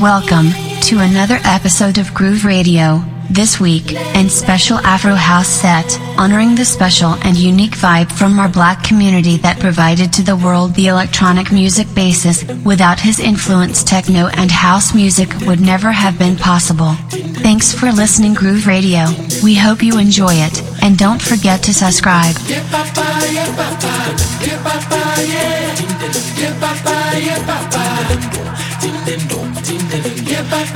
Welcome to another episode of Groove Radio, this week, and special Afro House set, honoring the special and unique vibe from our black community that provided to the world the electronic music basis. Without his influence, techno and house music would never have been possible. Thanks for listening, Groove Radio. We hope you enjoy it, and don't forget to subscribe ding ding dong ding ding dong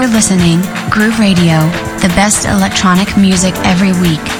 Now you are listening, Groove Radio, the best electronic music every week.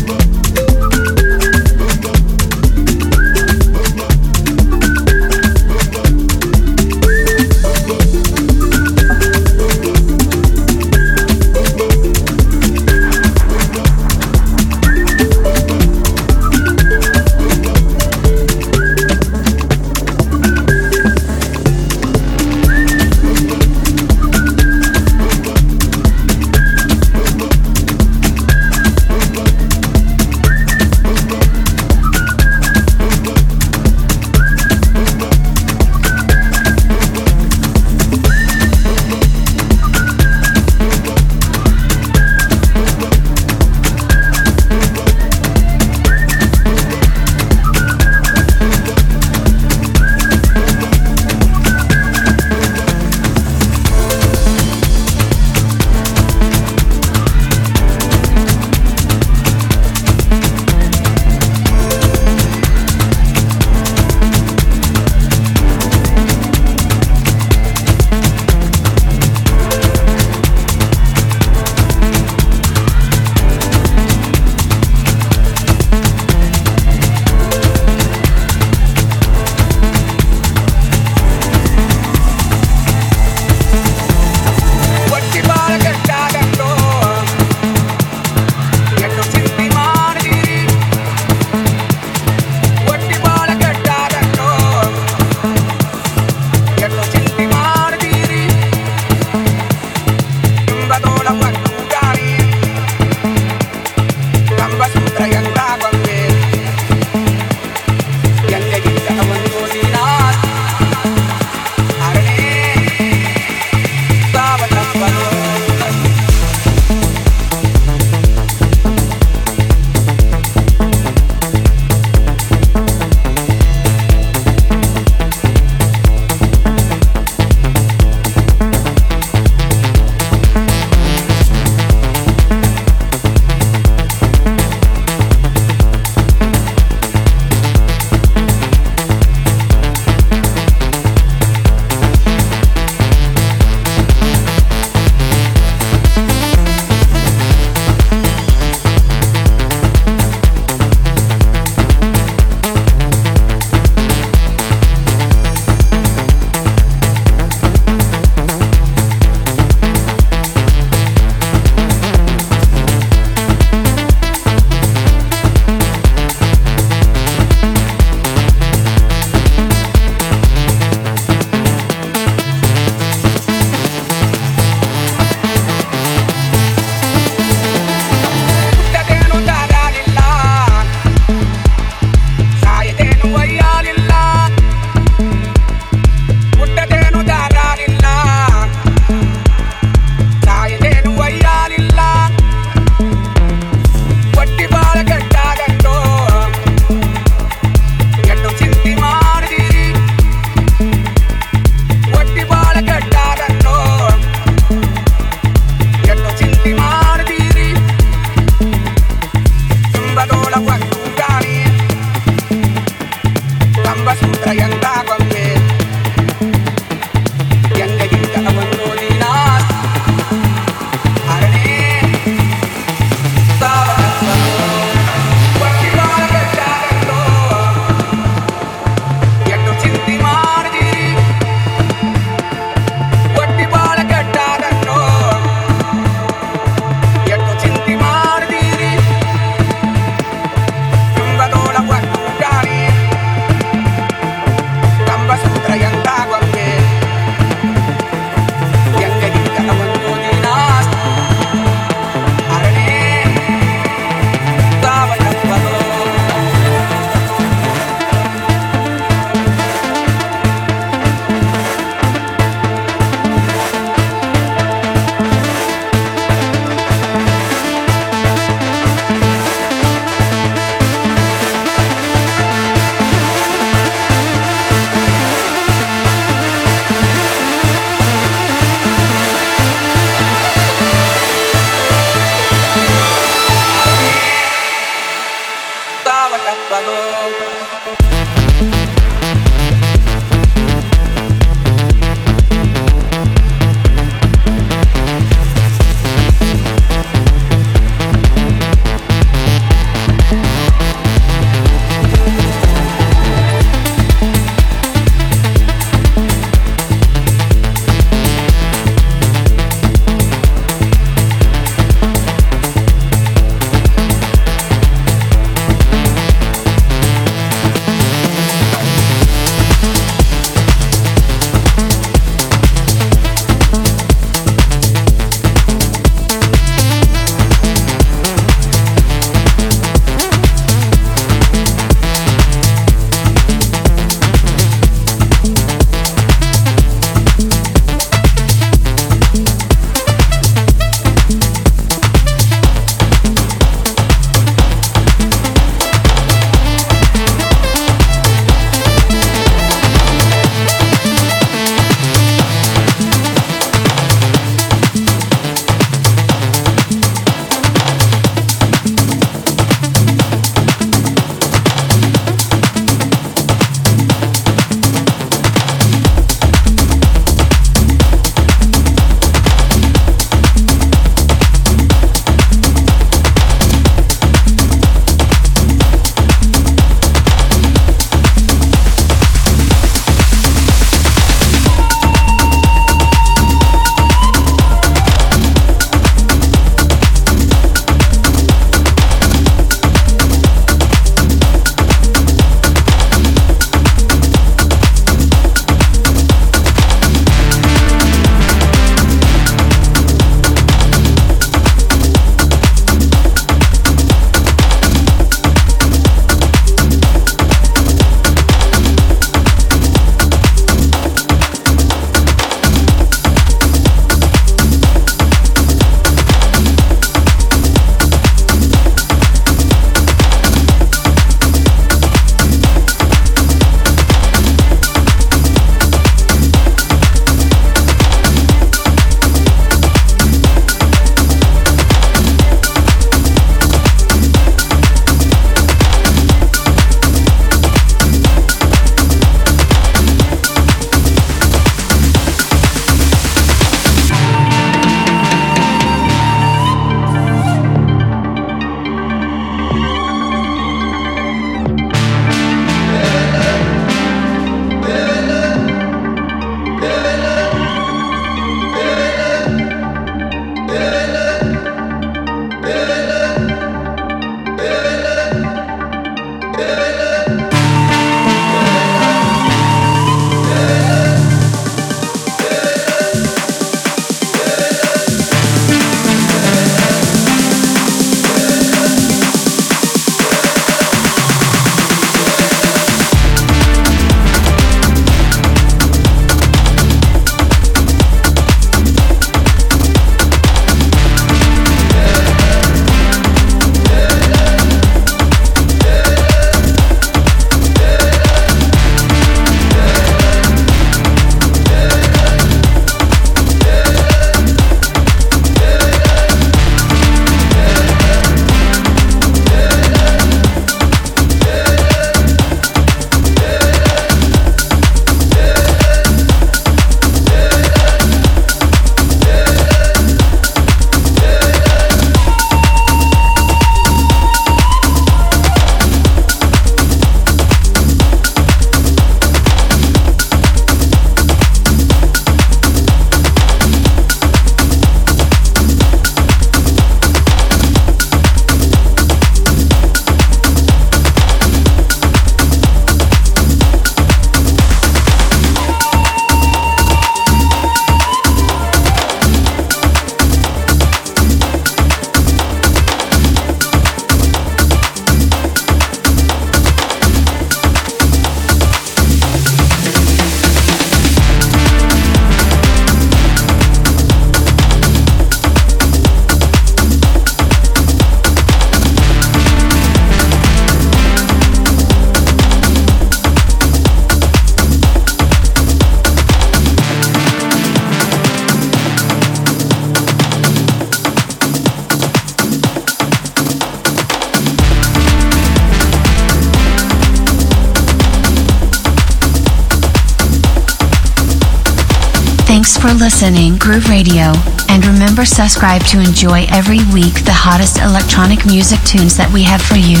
Listening Groove Radio, and remember subscribe to enjoy every week the hottest electronic music tunes that we have for you.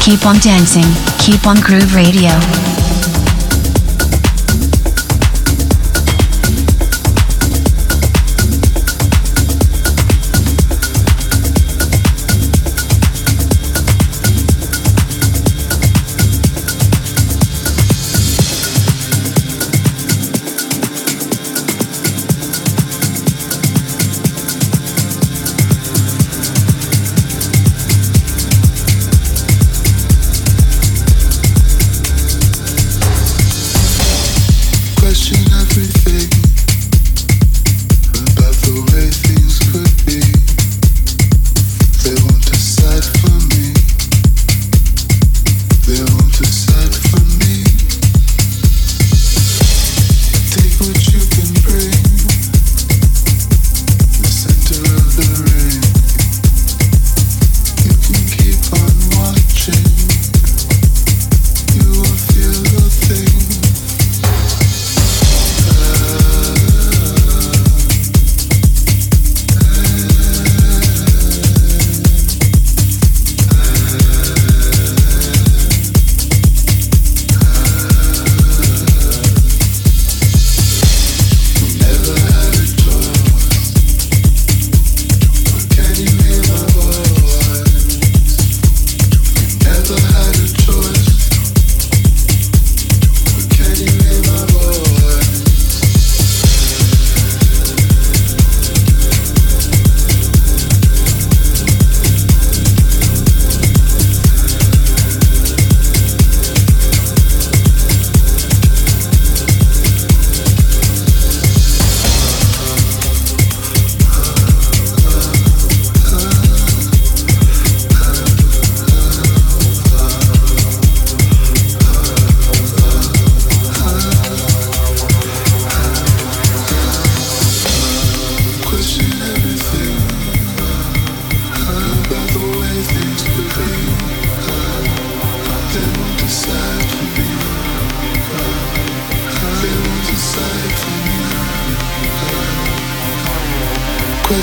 Keep on dancing, keep on Groove Radio.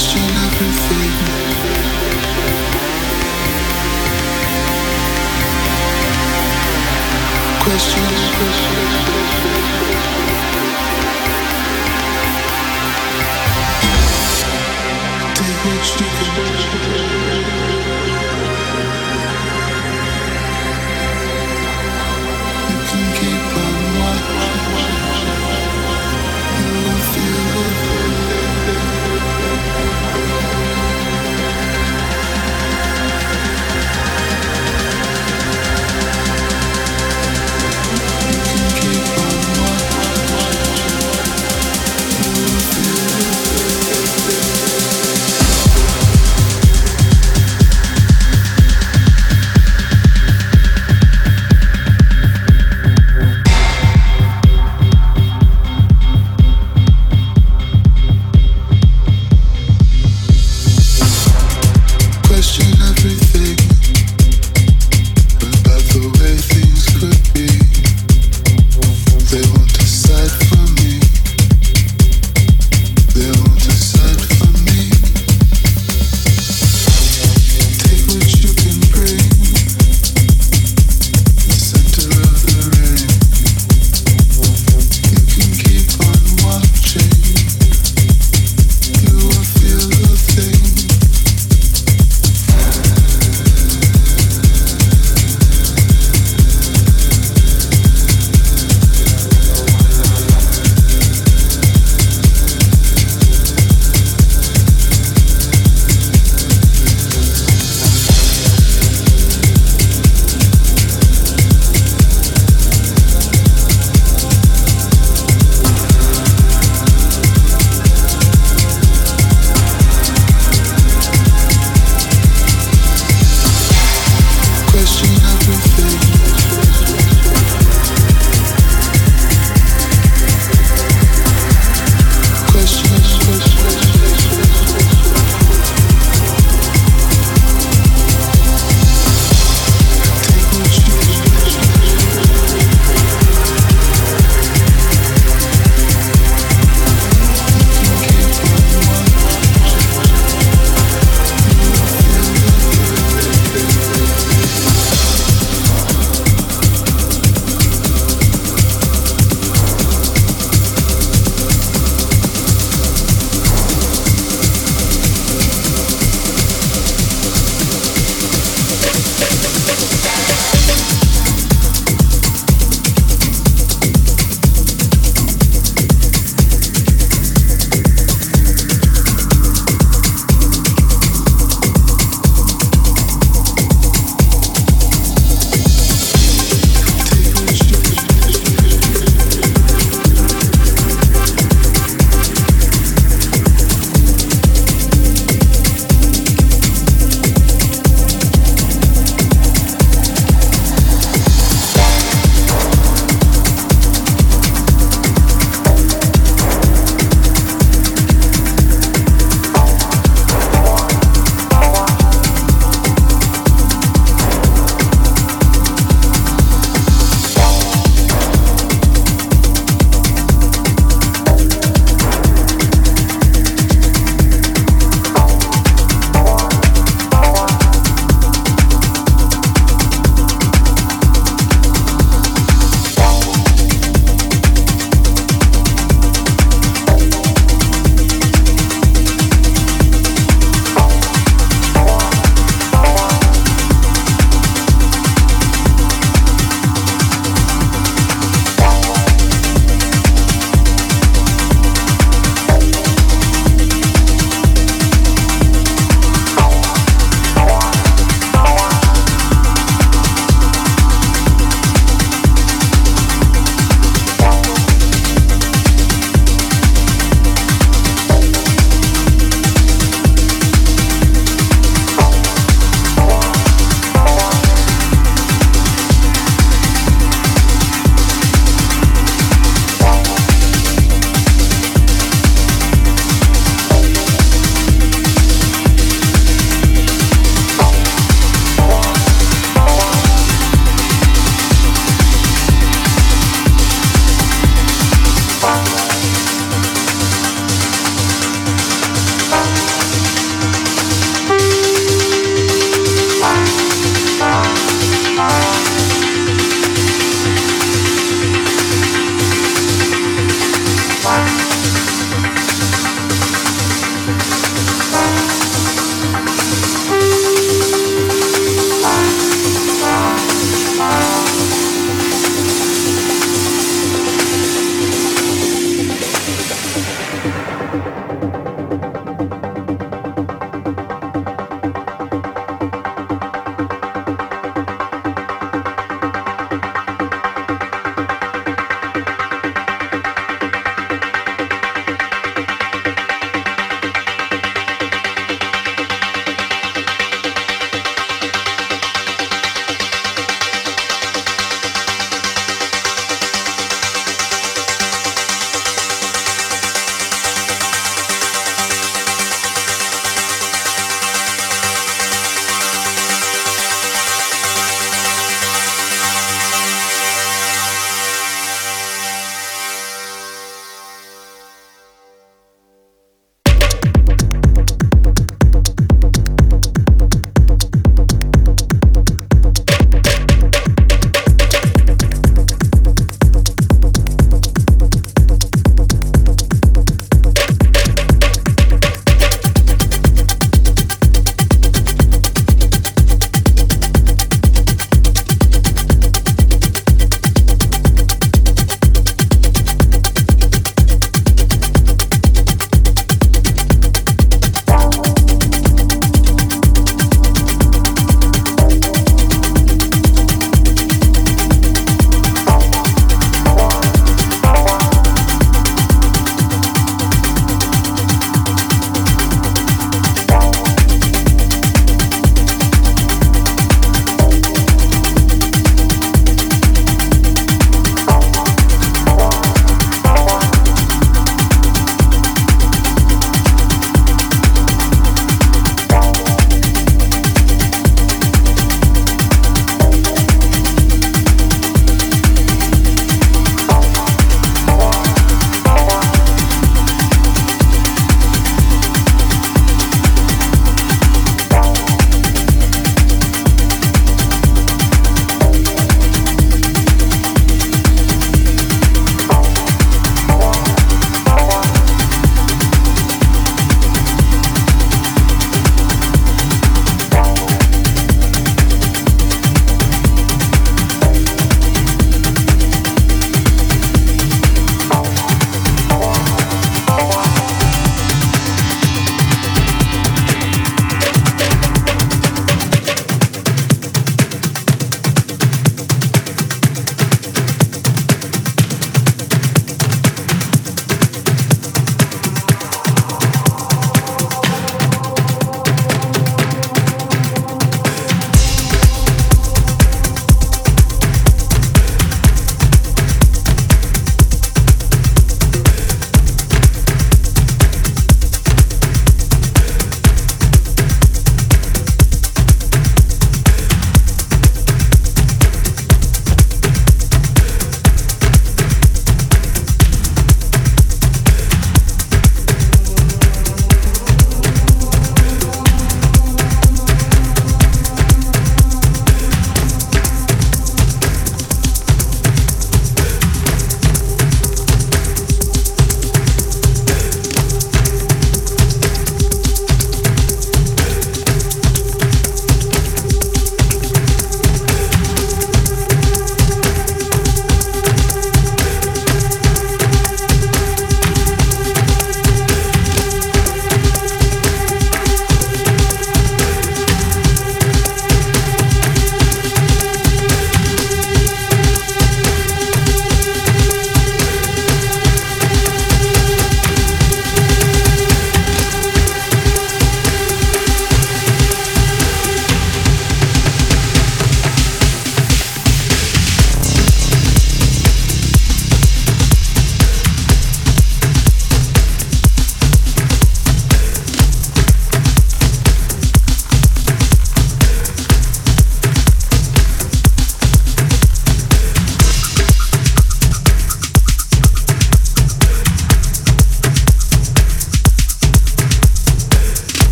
question everything. Question, question. Take what you can.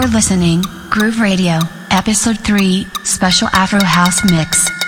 Now you are listening, Groove Radio, Episode 3, Special Afro House Mix.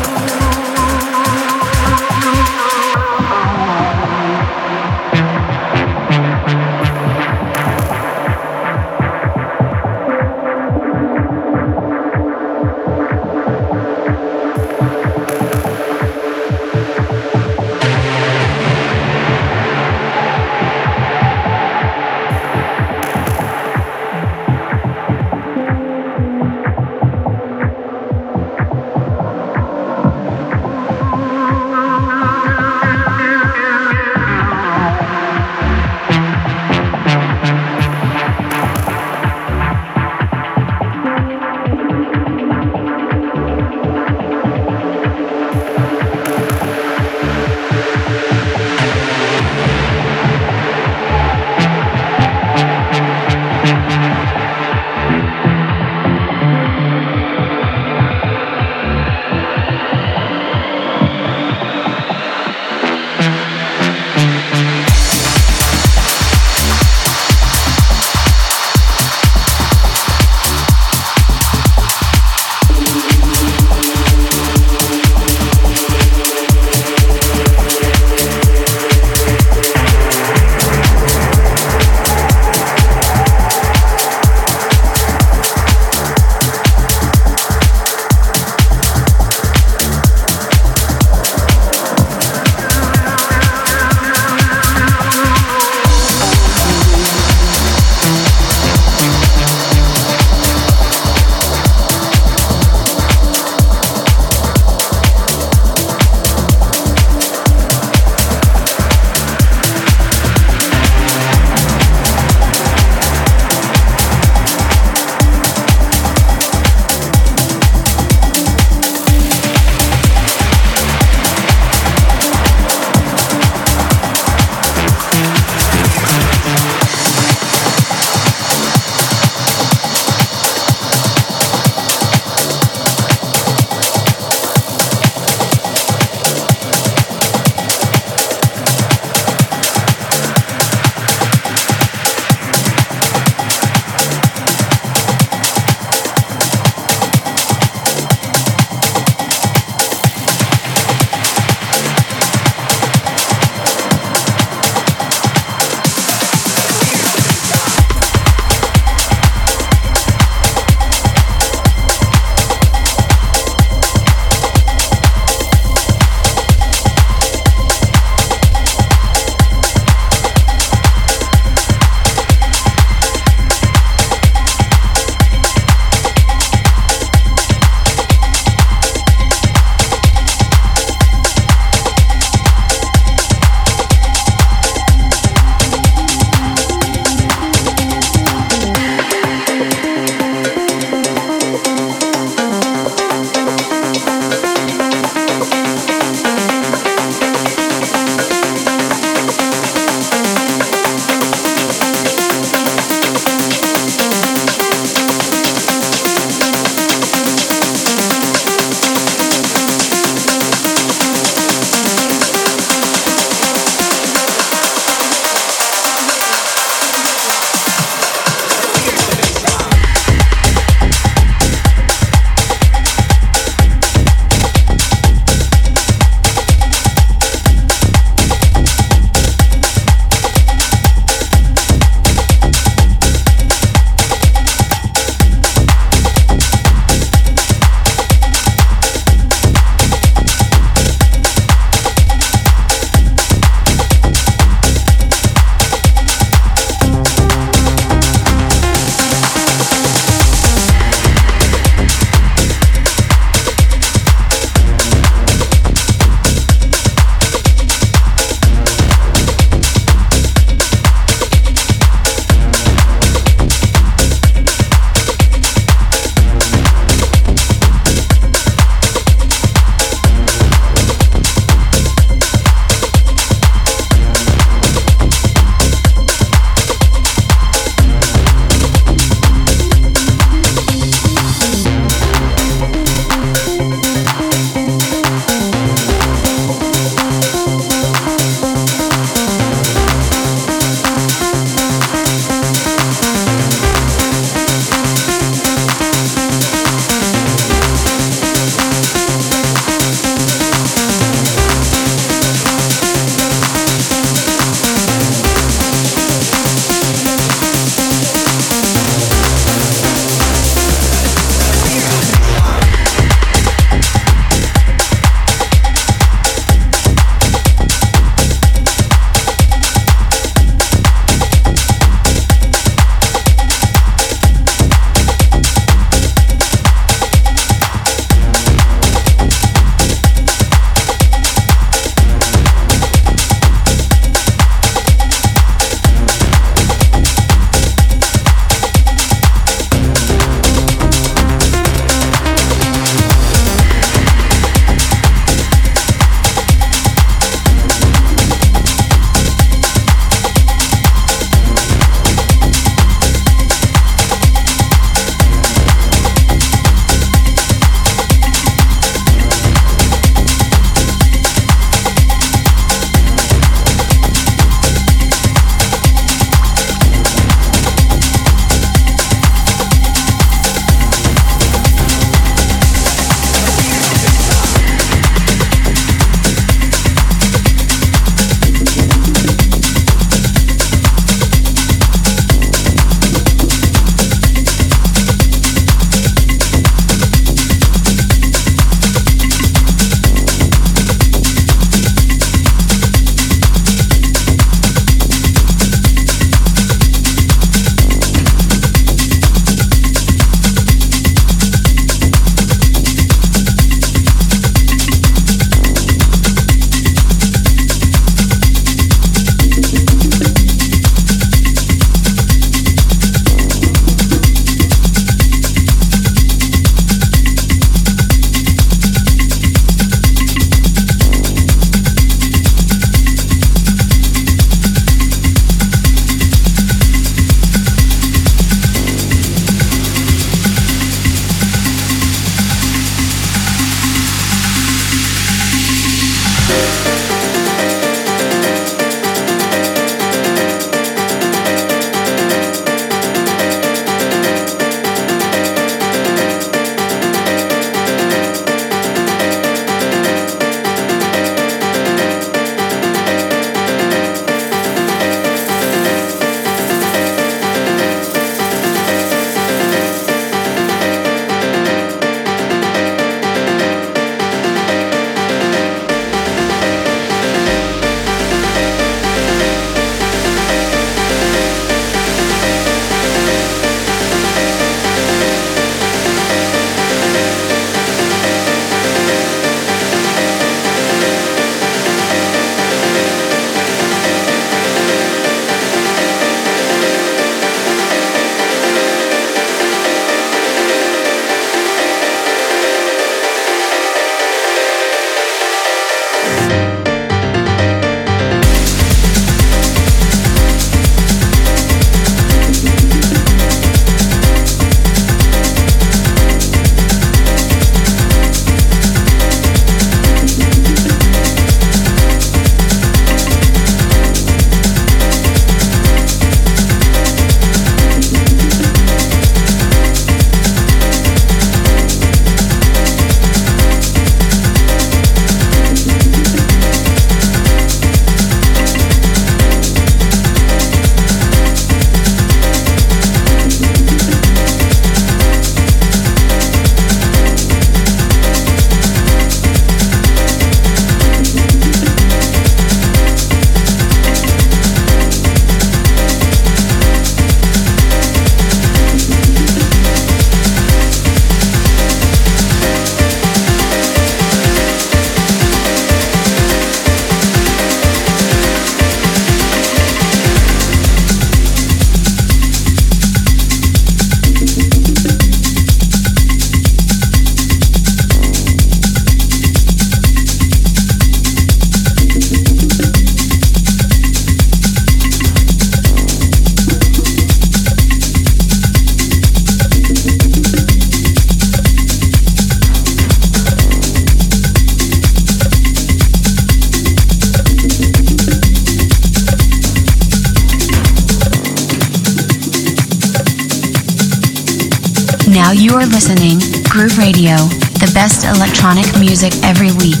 Radio, the best electronic music every week.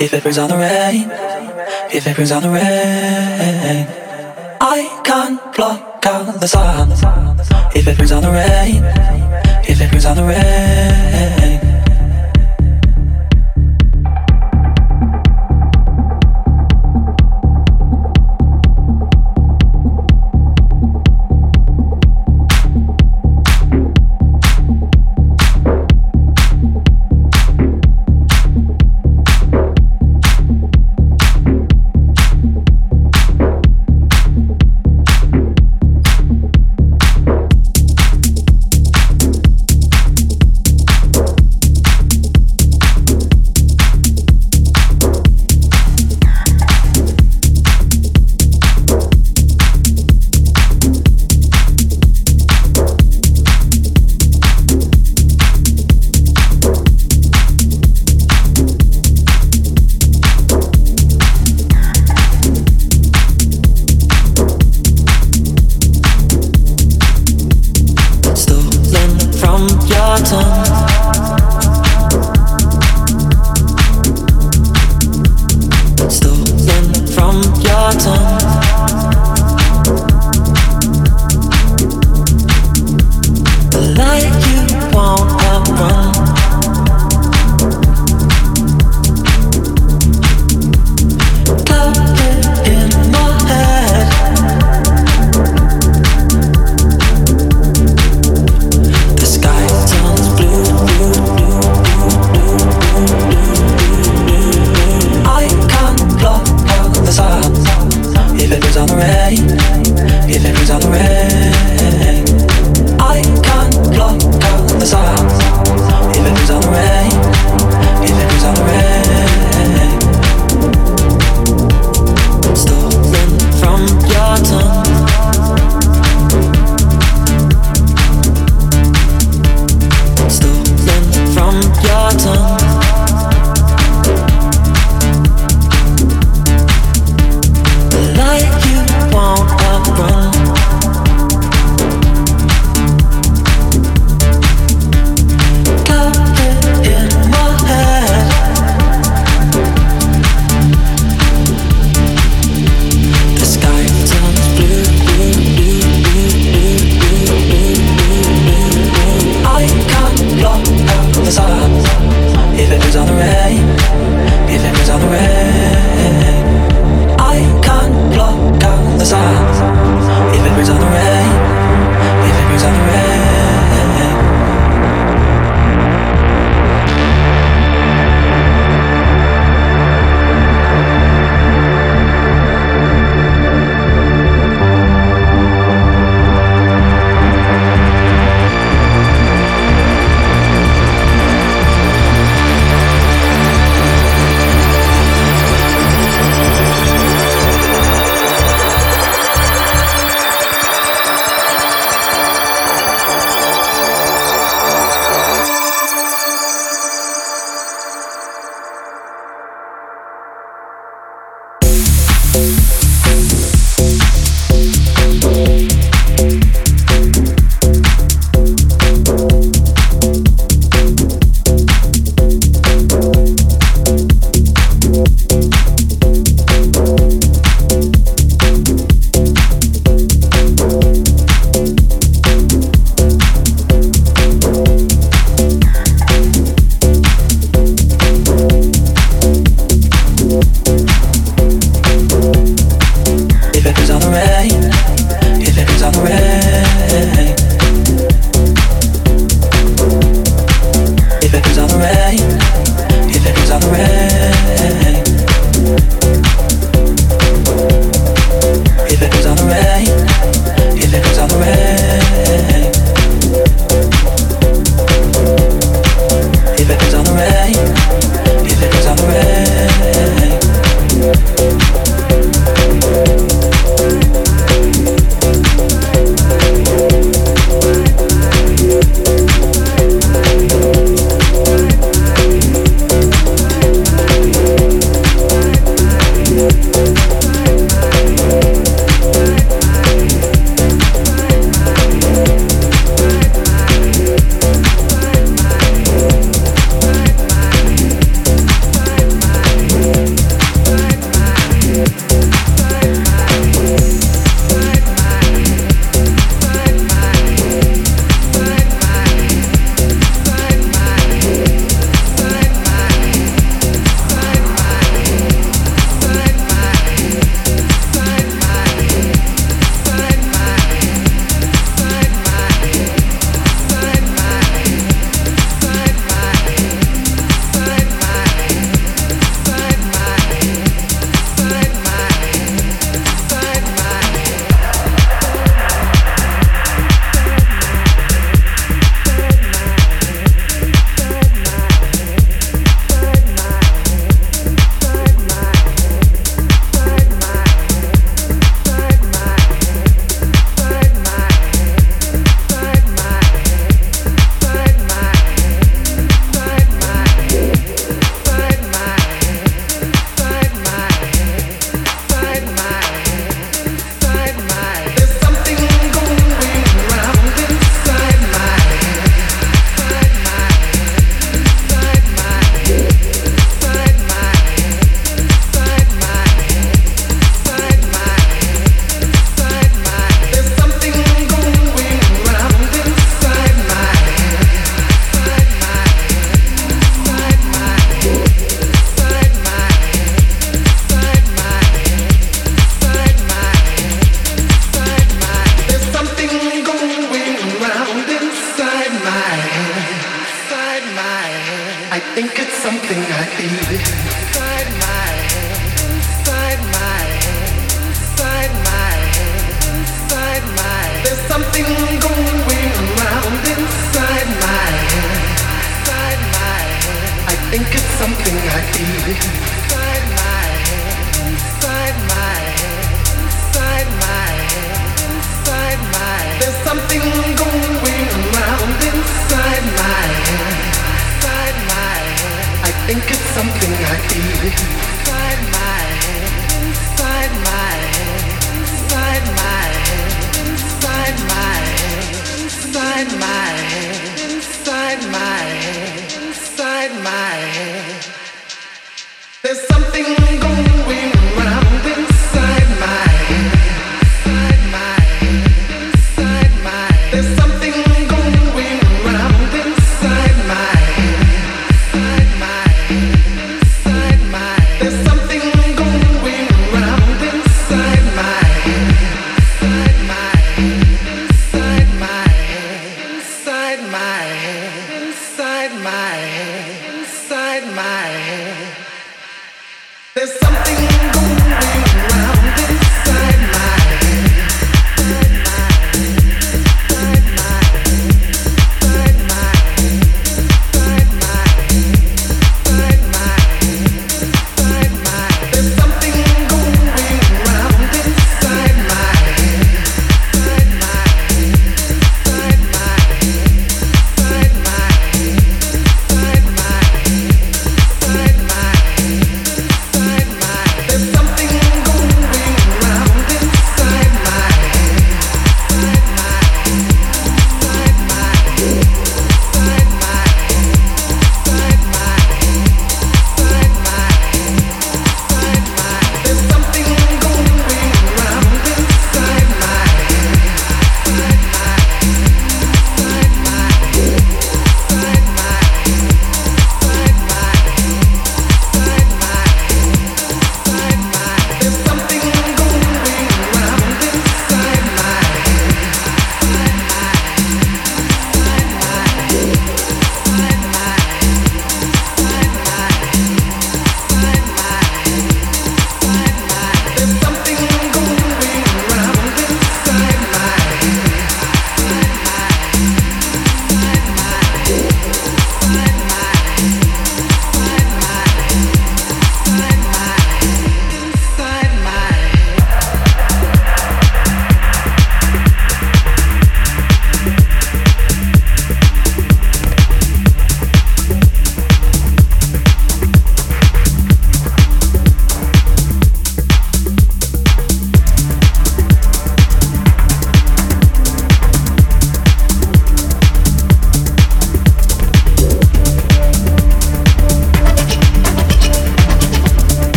If it brings on the rain, if it brings on the rain, I can't block out the sun, if it brings on the rain, if it brings on the rain.